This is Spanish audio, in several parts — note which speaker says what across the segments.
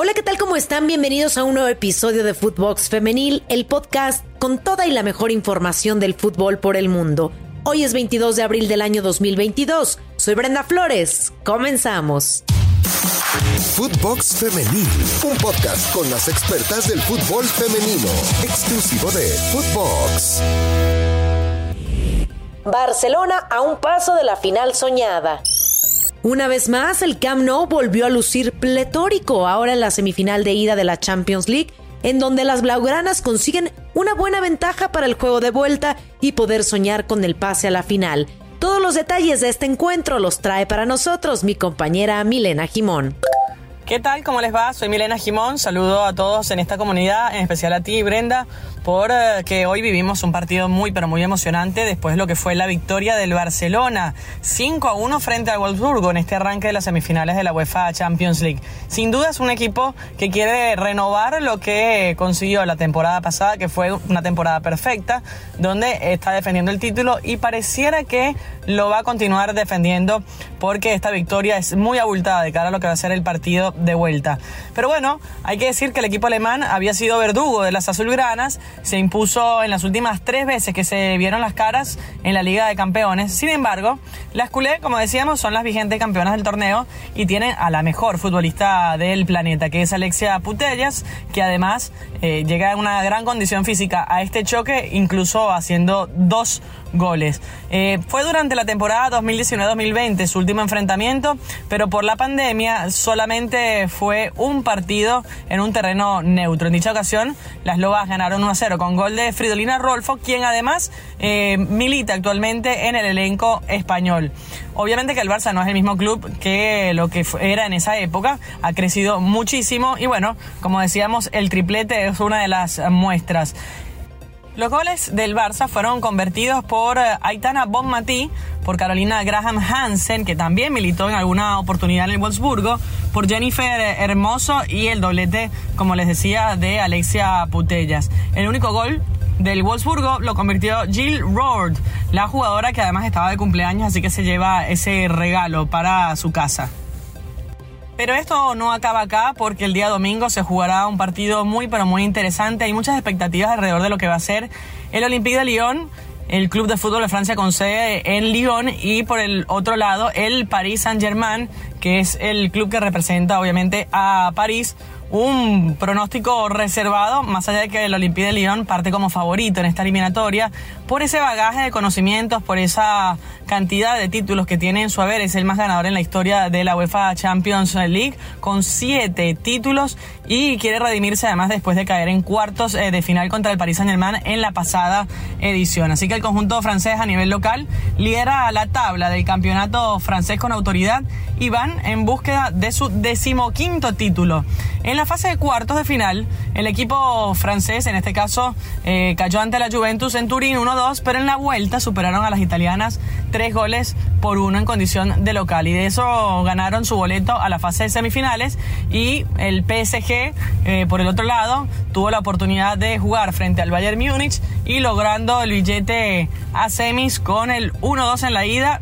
Speaker 1: Hola, ¿qué tal? ¿Cómo están? Bienvenidos a un nuevo episodio de Footbox Femenil, el podcast con toda y la mejor información del fútbol por el mundo. Hoy es 22 de abril del año 2022. Soy Brenda Flores. Comenzamos.
Speaker 2: Footbox Femenil, un podcast con las expertas del fútbol femenino, exclusivo de Footbox.
Speaker 1: Barcelona a un paso de la final soñada. Una vez más, el Camp Nou volvió a lucir pletórico ahora en la semifinal de ida de la Champions League, en donde las blaugranas consiguen una buena ventaja para el juego de vuelta y poder soñar con el pase a la final. Todos los detalles de este encuentro los trae para nosotros mi compañera Milena Jimón.
Speaker 3: ¿Qué tal? ¿Cómo les va? Soy Milena Jimón. Saludo a todos en esta comunidad, en especial a ti, Brenda, por eh, hoy vivimos un partido muy, pero muy emocionante después de lo que fue la victoria del Barcelona 5 a 1 frente al Wolfsburgo en este arranque de las semifinales de la UEFA Champions League. Sin duda es un equipo que quiere renovar lo que consiguió la temporada pasada, que fue una temporada perfecta, donde está defendiendo el título y pareciera que lo va a continuar defendiendo porque esta victoria es muy abultada de cara a lo que va a ser el partido de vuelta. Pero bueno, hay que decir que el equipo alemán había sido verdugo de las azulgranas, se impuso en las últimas tres veces que se vieron las caras en la Liga de Campeones. Sin embargo, las culé, como decíamos, son las vigentes campeonas del torneo y tienen a la mejor futbolista del planeta, que es Alexia Putellas, que además eh, llega en una gran condición física a este choque, incluso haciendo dos goles. Eh, fue durante la temporada 2019-2020 su último enfrentamiento, pero por la pandemia solamente fue un partido en un terreno neutro. En dicha ocasión, las Lobas ganaron 1-0 con gol de Fridolina Rolfo, quien además eh, milita actualmente en el elenco español. Obviamente que el Barça no es el mismo club que lo que era en esa época, ha crecido muchísimo y bueno, como decíamos, el triplete es una de las muestras. Los goles del Barça fueron convertidos por eh, Aitana Bonmatí, por Carolina Graham Hansen, que también militó en alguna oportunidad en el Wolfsburgo, por Jennifer Hermoso y el doblete, como les decía, de Alexia Putellas. El único gol del Wolfsburgo lo convirtió Jill Roord, la jugadora que además estaba de cumpleaños, así que se lleva ese regalo para su casa. Pero esto no acaba acá porque el día domingo se jugará un partido muy pero muy interesante. Hay muchas expectativas alrededor de lo que va a ser el Olympique de Lyon, el club de fútbol de Francia con sede en Lyon y por el otro lado el Paris Saint-Germain, que es el club que representa obviamente a París un pronóstico reservado, más allá de que el Olympique de Lyon parte como favorito en esta eliminatoria, por ese bagaje de conocimientos, por esa cantidad de títulos que tiene en su haber, es el más ganador en la historia de la UEFA Champions League, con siete títulos y quiere redimirse además después de caer en cuartos eh, de final contra el Paris Saint Germain en la pasada edición. Así que el conjunto francés a nivel local lidera la tabla del campeonato francés con autoridad y van en búsqueda de su decimoquinto título. En la fase de cuartos de final, el equipo francés, en este caso, eh, cayó ante la Juventus en Turín 1-2, pero en la vuelta superaron a las italianas tres goles por uno en condición de local. Y de eso ganaron su boleto a la fase de semifinales. Y el PSG, eh, por el otro lado, tuvo la oportunidad de jugar frente al Bayern Múnich y logrando el billete a semis con el 1-2 en la ida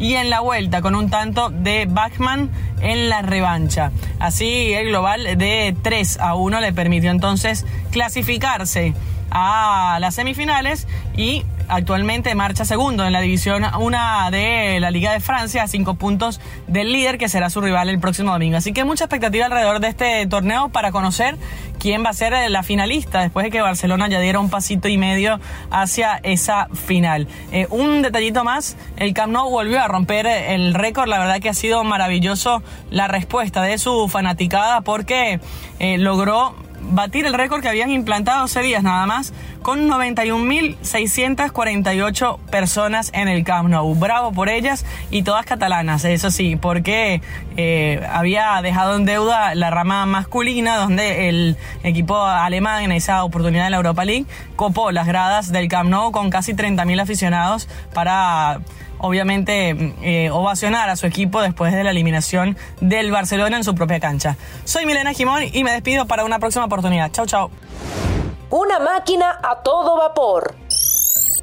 Speaker 3: y en la vuelta con un tanto de Bachmann en la revancha. Así el global de 3 a 1 le permitió entonces clasificarse a las semifinales y actualmente marcha segundo en la división 1 de la Liga de Francia a cinco puntos del líder que será su rival el próximo domingo. Así que mucha expectativa alrededor de este torneo para conocer quién va a ser la finalista después de que Barcelona ya diera un pasito y medio hacia esa final. Eh, un detallito más, el Camp Nou volvió a romper el récord, la verdad que ha sido maravilloso la respuesta de su fanaticada porque eh, logró batir el récord que habían implantado hace días nada más, con 91.648 personas en el Camp Nou. Bravo por ellas y todas catalanas, eso sí, porque eh, había dejado en deuda la rama masculina, donde el equipo alemán en esa oportunidad de la Europa League copó las gradas del Camp Nou con casi 30.000 aficionados para obviamente eh, ovacionar a su equipo después de la eliminación del Barcelona en su propia cancha. Soy Milena Jimón y me despido para una próxima oportunidad. Chau, chau.
Speaker 1: Una máquina a todo vapor.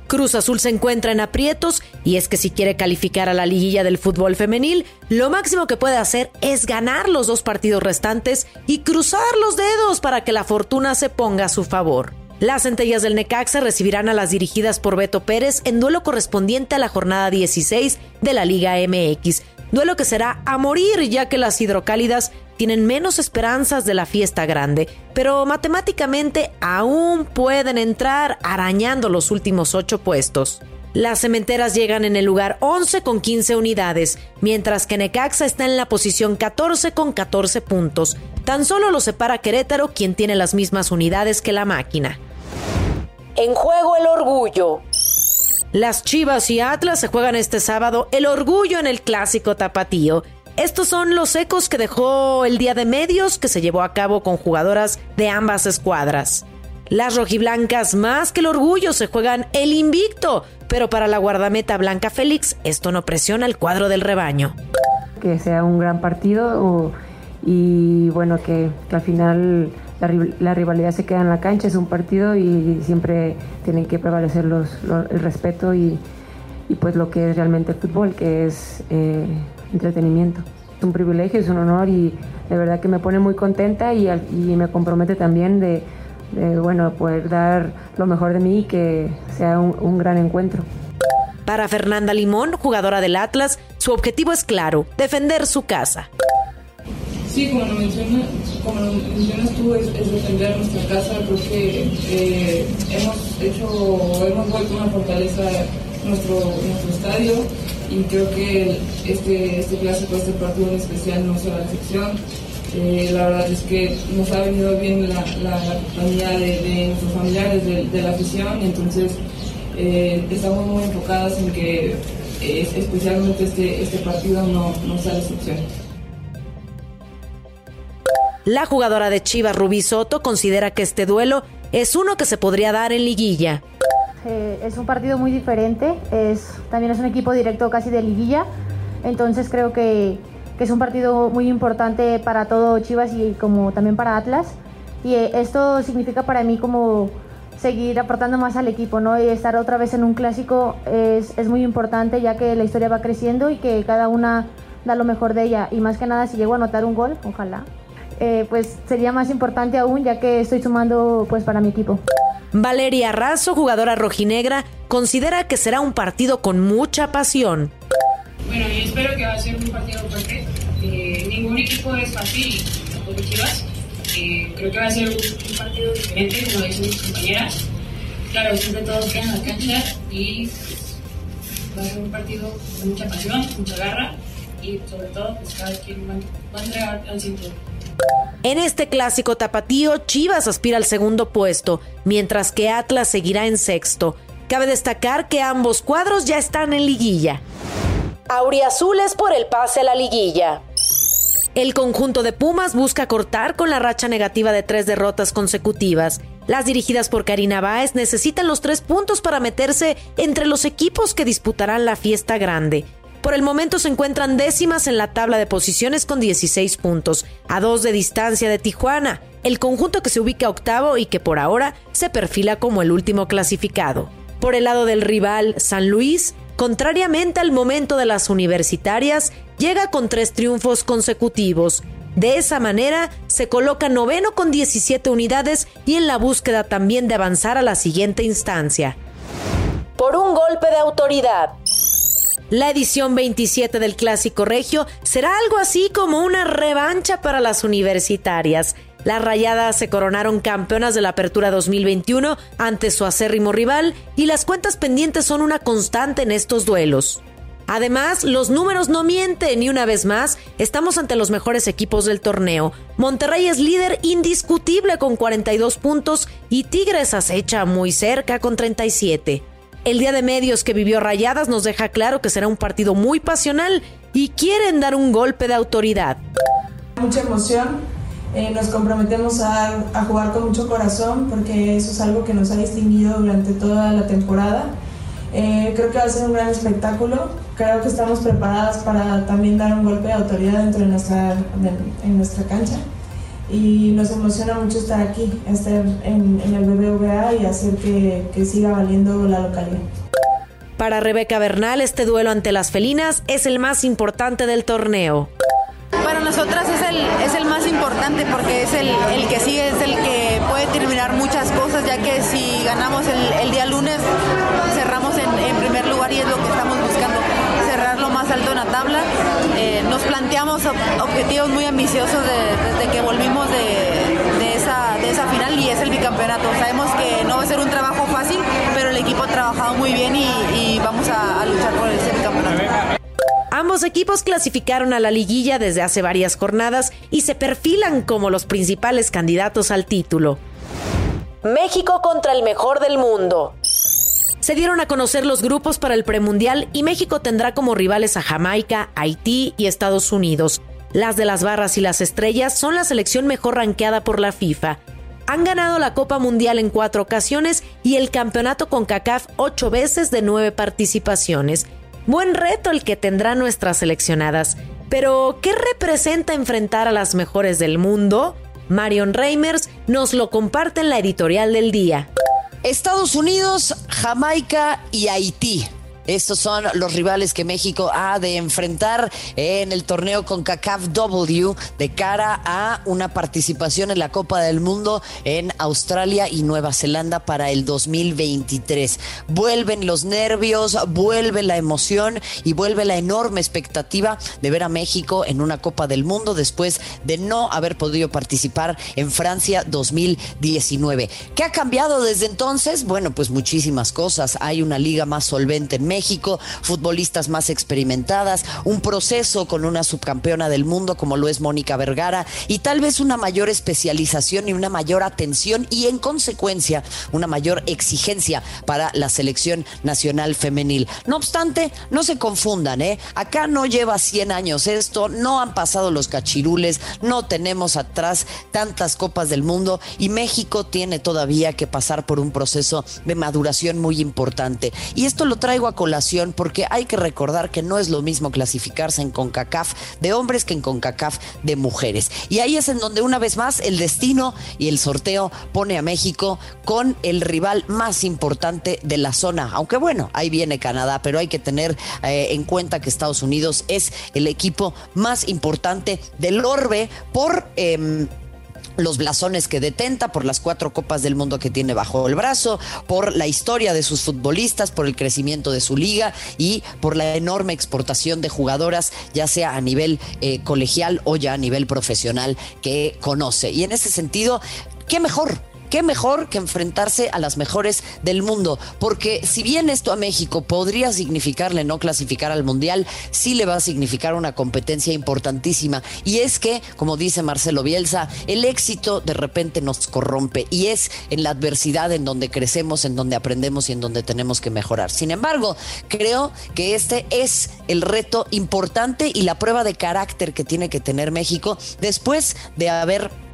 Speaker 1: Cruz Azul se encuentra en aprietos y es que si quiere calificar a la liguilla del fútbol femenil, lo máximo que puede hacer es ganar los dos partidos restantes y cruzar los dedos para que la fortuna se ponga a su favor. Las centellas del Necaxa recibirán a las dirigidas por Beto Pérez en duelo correspondiente a la jornada 16 de la Liga MX, duelo que será a morir ya que las hidrocálidas tienen menos esperanzas de la fiesta grande, pero matemáticamente aún pueden entrar arañando los últimos ocho puestos. Las cementeras llegan en el lugar 11 con 15 unidades, mientras que Necaxa está en la posición 14 con 14 puntos. Tan solo lo separa Querétaro, quien tiene las mismas unidades que la máquina. En juego el orgullo. Las Chivas y Atlas se juegan este sábado el orgullo en el clásico tapatío. Estos son los ecos que dejó el día de medios que se llevó a cabo con jugadoras de ambas escuadras. Las rojiblancas más que el orgullo se juegan el invicto, pero para la guardameta Blanca Félix esto no presiona el cuadro del rebaño.
Speaker 4: Que sea un gran partido y bueno, que, al final la, rivalidad se queda en la cancha, es un partido y siempre tienen que prevalecer los, el respeto y, pues lo que es realmente el fútbol, que es eh, entretenimiento. Es un privilegio, es un honor y de verdad que me pone muy contenta y, me compromete también de, bueno, poder dar lo mejor de mí y que sea un, gran encuentro.
Speaker 1: Para Fernanda Limón, jugadora del Atlas, su objetivo es claro, defender su casa.
Speaker 5: Sí, como lo, mencionas, como lo mencionas tú, es, defender nuestra casa. Creo que eh, hemos hecho, hemos vuelto una fortaleza nuestro, nuestro estadio y creo que este, este clásico, este partido en especial no será la excepción. Eh, la verdad es que nos ha venido bien la, la, compañía de, nuestros familiares, de, la afición, entonces eh, estamos muy enfocadas en que eh, especialmente este, este partido no, no sea la excepción.
Speaker 1: La jugadora de Chivas, Rubí Soto, considera que este duelo es uno que se podría dar en liguilla.
Speaker 6: Eh, es un partido muy diferente, es, también es un equipo directo casi de liguilla, entonces creo que, que, es un partido muy importante para todo Chivas y como también para Atlas. Y eh, esto significa para mí como seguir aportando más al equipo, ¿no? Y estar otra vez en un clásico es, es muy importante ya que la historia va creciendo y que cada una da lo mejor de ella. Y más que nada si llego a anotar un gol, ojalá, eh, pues sería más importante aún ya que estoy sumando pues para mi equipo.
Speaker 1: Valeria Razo, jugadora rojinegra, considera que será un partido con mucha pasión.
Speaker 7: Bueno, yo espero que va a ser un partido fuerte. Eh, ningún equipo es fácil, tampoco Chivas. Eh, creo que va a ser un, partido diferente, como dicen mis compañeras. Claro, siempre todos quedan en la cancha y va a ser un partido con mucha pasión, mucha garra y sobre todo pues cada quien va, a entregar al cinturón.
Speaker 1: En este clásico tapatío, Chivas aspira al segundo puesto, mientras que Atlas seguirá en sexto. Cabe destacar que ambos cuadros ya están en liguilla. Auriazules por el pase a la liguilla. El conjunto de Pumas busca cortar con la racha negativa de tres derrotas consecutivas. Las dirigidas por Karina Báez necesitan los tres puntos para meterse entre los equipos que disputarán la fiesta grande. Por el momento se encuentran décimas en la tabla de posiciones con 16 puntos, a dos de distancia de Tijuana, el conjunto que se ubica octavo y que por ahora se perfila como el último clasificado. Por el lado del rival, San Luis, contrariamente al momento de las universitarias, llega con tres triunfos consecutivos. De esa manera, se coloca noveno con 17 unidades y en la búsqueda también de avanzar a la siguiente instancia. Por un golpe de autoridad, la edición 27 del Clásico Regio será algo así como una revancha para las universitarias. Las Rayadas se coronaron campeonas de la Apertura 2021 ante su acérrimo rival y las cuentas pendientes son una constante en estos duelos. Además, los números no mienten y una vez más estamos ante los mejores equipos del torneo. Monterrey es líder indiscutible con 42 puntos y Tigres acecha muy cerca con 37. El día de medios que vivió Rayadas nos deja claro que será un partido muy pasional y quieren dar un golpe de autoridad.
Speaker 5: Mucha emoción, eh, nos comprometemos a, jugar con mucho corazón porque eso es algo que nos ha distinguido durante toda la temporada. Eh, creo que va a ser un gran espectáculo, creo que estamos preparadas para también dar un golpe de autoridad dentro de en nuestra cancha. Y nos emociona mucho estar aquí, estar en, el BBVA y hacer que, que siga valiendo la localidad.
Speaker 1: Para Rebeca Bernal, este duelo ante las felinas es el más importante del torneo.
Speaker 8: Para nosotras es el, es el más importante porque es el, el, que sigue, es el que puede terminar muchas cosas, ya que si ganamos el, el día lunes cerramos en, en primer lugar y es lo que estamos buscando más alto en la tabla. Eh, nos planteamos objetivos muy ambiciosos desde que volvimos de, esa, de esa final y es el bicampeonato. Sabemos que no va a ser un trabajo fácil, pero el equipo ha trabajado muy bien y, vamos a, a luchar por ese bicampeonato.
Speaker 1: Ambos equipos clasificaron a la liguilla desde hace varias jornadas y se perfilan como los principales candidatos al título. México contra el mejor del mundo. Se dieron a conocer los grupos para el premundial y México tendrá como rivales a Jamaica, Haití y Estados Unidos. Las de las barras y las estrellas son la selección mejor ranqueada por la FIFA. Han ganado la Copa Mundial en cuatro ocasiones y el campeonato con CACAF ocho veces de nueve participaciones. Buen reto el que tendrán nuestras seleccionadas. Pero, ¿qué representa enfrentar a las mejores del mundo? Marion Reimers nos lo comparte en la editorial del día.
Speaker 9: Estados Unidos, Jamaica y Haití. Estos son los rivales que México ha de enfrentar en el torneo con CACAF W de cara a una participación en la Copa del Mundo en Australia y Nueva Zelanda para el 2023. Vuelven los nervios, vuelve la emoción y vuelve la enorme expectativa de ver a México en una Copa del Mundo después de no haber podido participar en Francia 2019. ¿Qué ha cambiado desde entonces? Bueno, pues muchísimas cosas. Hay una liga más solvente en México México, futbolistas más experimentadas, un proceso con una subcampeona del mundo como lo es Mónica Vergara y tal vez una mayor especialización y una mayor atención y en consecuencia una mayor exigencia para la selección nacional femenil. No obstante, no se confundan, ¿eh? Acá no lleva 100 años esto, no han pasado los cachirules, no tenemos atrás tantas copas del mundo y México tiene todavía que pasar por un proceso de maduración muy importante. Y esto lo traigo a porque hay que recordar que no es lo mismo clasificarse en CONCACAF de hombres que en CONCACAF de mujeres. Y ahí es en donde una vez más el destino y el sorteo pone a México con el rival más importante de la zona. Aunque bueno, ahí viene Canadá, pero hay que tener eh, en cuenta que Estados Unidos es el equipo más importante del orbe por... Em, los blasones que detenta, por las cuatro copas del mundo que tiene bajo el brazo, por la historia de sus futbolistas, por el crecimiento de su liga y por la enorme exportación de jugadoras, ya sea a nivel eh, colegial o ya a nivel profesional que conoce. Y en ese sentido, ¿qué mejor? Qué mejor que enfrentarse a las mejores del mundo, porque si bien esto a México podría significarle no clasificar al Mundial, sí le va a significar una competencia importantísima. Y es que, como dice Marcelo Bielsa, el éxito de repente nos corrompe y es en la adversidad en donde crecemos, en donde aprendemos y en donde tenemos que mejorar. Sin embargo, creo que este es el reto importante y la prueba de carácter que tiene que tener México después de haber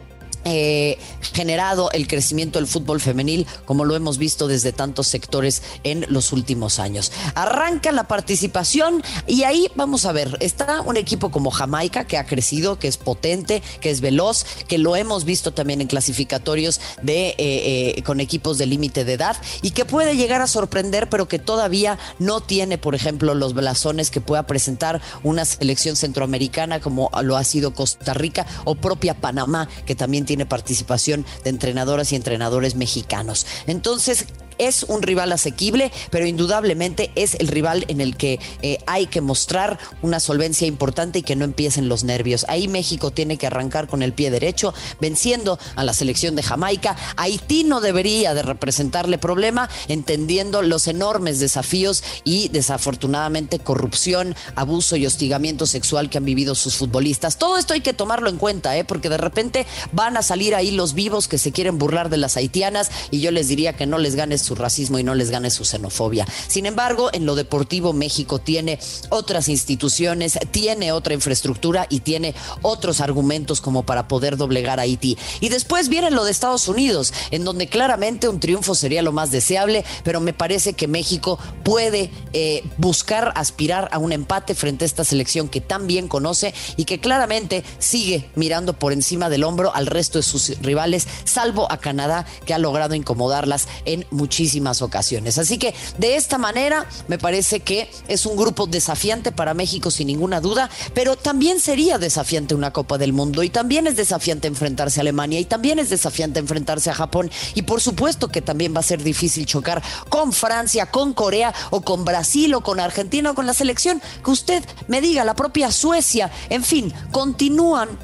Speaker 9: eh, generado el crecimiento del fútbol femenil, como lo hemos visto desde tantos sectores en los últimos años. Arranca la participación y ahí vamos a ver, está un equipo como Jamaica que ha crecido, que es potente, que es veloz, que lo hemos visto también en clasificatorios de eh, eh, con equipos de límite de edad y que puede llegar a sorprender, pero que todavía no tiene, por ejemplo, los blasones que pueda presentar una selección centroamericana como lo ha sido Costa Rica o propia Panamá, que también tiene tiene participación de entrenadoras y entrenadores mexicanos. Entonces, es un rival asequible, pero indudablemente es el rival en el que eh, hay que mostrar una solvencia importante y que no empiecen los nervios. Ahí México tiene que arrancar con el pie derecho, venciendo a la selección de Jamaica. Haití no debería de representarle problema, entendiendo los enormes desafíos y desafortunadamente corrupción, abuso y hostigamiento sexual que han vivido sus futbolistas. Todo esto hay que tomarlo en cuenta, ¿eh? porque de repente van a salir ahí los vivos que se quieren burlar de las haitianas y yo les diría que no les ganes su racismo y no les gane su xenofobia. Sin embargo, en lo deportivo México tiene otras instituciones, tiene otra infraestructura y tiene otros argumentos como para poder doblegar a Haití. Y después viene lo de Estados Unidos, en donde claramente un triunfo sería lo más deseable, pero me parece que México puede eh, buscar aspirar a un empate frente a esta selección que tan bien conoce y que claramente sigue mirando por encima del hombro al resto de sus rivales, salvo a Canadá, que ha logrado incomodarlas en muchísimas ocasiones. Así que de esta manera me parece que es un grupo desafiante para México sin ninguna duda, pero también sería desafiante una Copa del Mundo y también es desafiante enfrentarse a Alemania y también es desafiante enfrentarse a Japón y por supuesto que también va a ser difícil chocar con Francia, con Corea o con Brasil o con Argentina o con la selección que usted me diga, la propia Suecia, en fin, continúan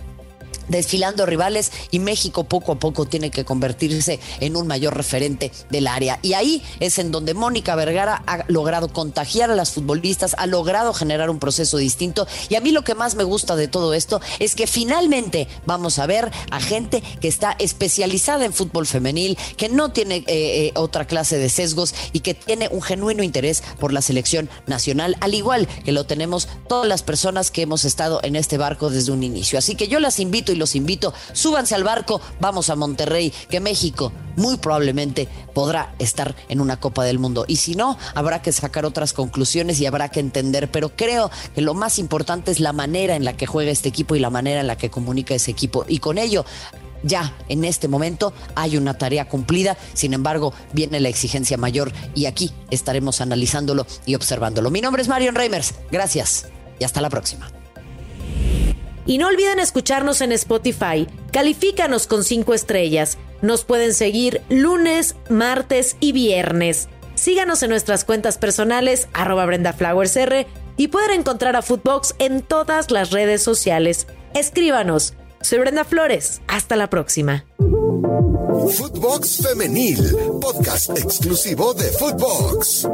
Speaker 9: desfilando rivales y México poco a poco tiene que convertirse en un mayor referente del área. Y ahí es en donde Mónica Vergara ha logrado contagiar a las futbolistas, ha logrado generar un proceso distinto. Y a mí lo que más me gusta de todo esto es que finalmente vamos a ver a gente que está especializada en fútbol femenil, que no tiene eh, eh, otra clase de sesgos y que tiene un genuino interés por la selección nacional, al igual que lo tenemos todas las personas que hemos estado en este barco desde un inicio. Así que yo las invito y los invito, súbanse al barco, vamos a Monterrey, que México muy probablemente podrá estar en una Copa del Mundo. Y si no, habrá que sacar otras conclusiones y habrá que entender. Pero creo que lo más importante es la manera en la que juega este equipo y la manera en la que comunica ese equipo. Y con ello ya en este momento hay una tarea cumplida, sin embargo viene la exigencia mayor y aquí estaremos analizándolo y observándolo. Mi nombre es Marion Reimers, gracias y hasta la próxima.
Speaker 1: Y no olviden escucharnos en Spotify. Califícanos con 5 estrellas. Nos pueden seguir lunes, martes y viernes. Síganos en nuestras cuentas personales, arroba BrendaFlowersR, y pueden encontrar a Footbox en todas las redes sociales. Escríbanos. Soy Brenda Flores. Hasta la próxima.
Speaker 2: Footbox Femenil, podcast exclusivo de Footbox.